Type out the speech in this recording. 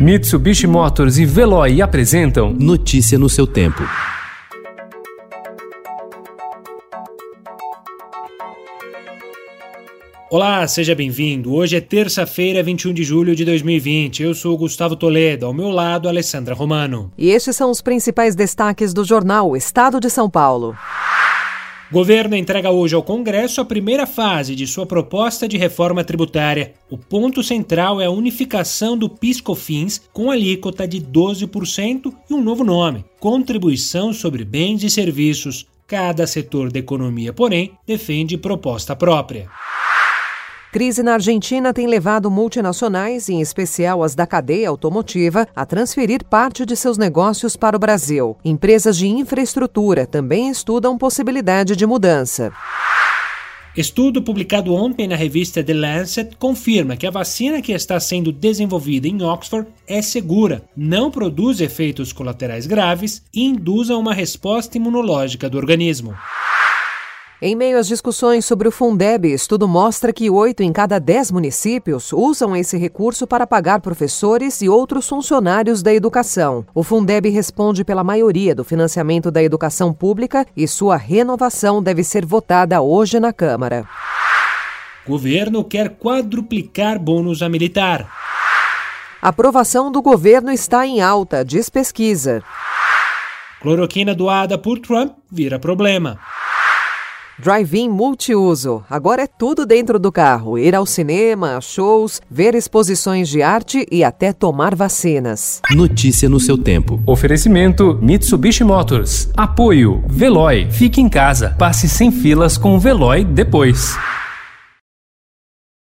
Mitsubishi Motors e Veloy apresentam Notícia no seu tempo. Olá, seja bem-vindo. Hoje é terça-feira, 21 de julho de 2020. Eu sou Gustavo Toledo, ao meu lado, Alessandra Romano. E estes são os principais destaques do jornal Estado de São Paulo. Governo entrega hoje ao Congresso a primeira fase de sua proposta de reforma tributária. O ponto central é a unificação do PIS/COFINS com alíquota de 12% e um novo nome: Contribuição sobre Bens e Serviços. Cada setor da economia, porém, defende proposta própria. Crise na Argentina tem levado multinacionais, em especial as da cadeia automotiva, a transferir parte de seus negócios para o Brasil. Empresas de infraestrutura também estudam possibilidade de mudança. Estudo publicado ontem na revista The Lancet confirma que a vacina que está sendo desenvolvida em Oxford é segura, não produz efeitos colaterais graves e induz a uma resposta imunológica do organismo. Em meio às discussões sobre o Fundeb, estudo mostra que oito em cada dez municípios usam esse recurso para pagar professores e outros funcionários da educação. O Fundeb responde pela maioria do financiamento da educação pública e sua renovação deve ser votada hoje na Câmara. Governo quer quadruplicar bônus a militar. A aprovação do governo está em alta, diz pesquisa. Cloroquina doada por Trump vira problema. Drive-in multiuso. Agora é tudo dentro do carro: ir ao cinema, shows, ver exposições de arte e até tomar vacinas. Notícia no seu tempo. Oferecimento Mitsubishi Motors. Apoio Veloy. Fique em casa. Passe sem filas com o Veloy depois.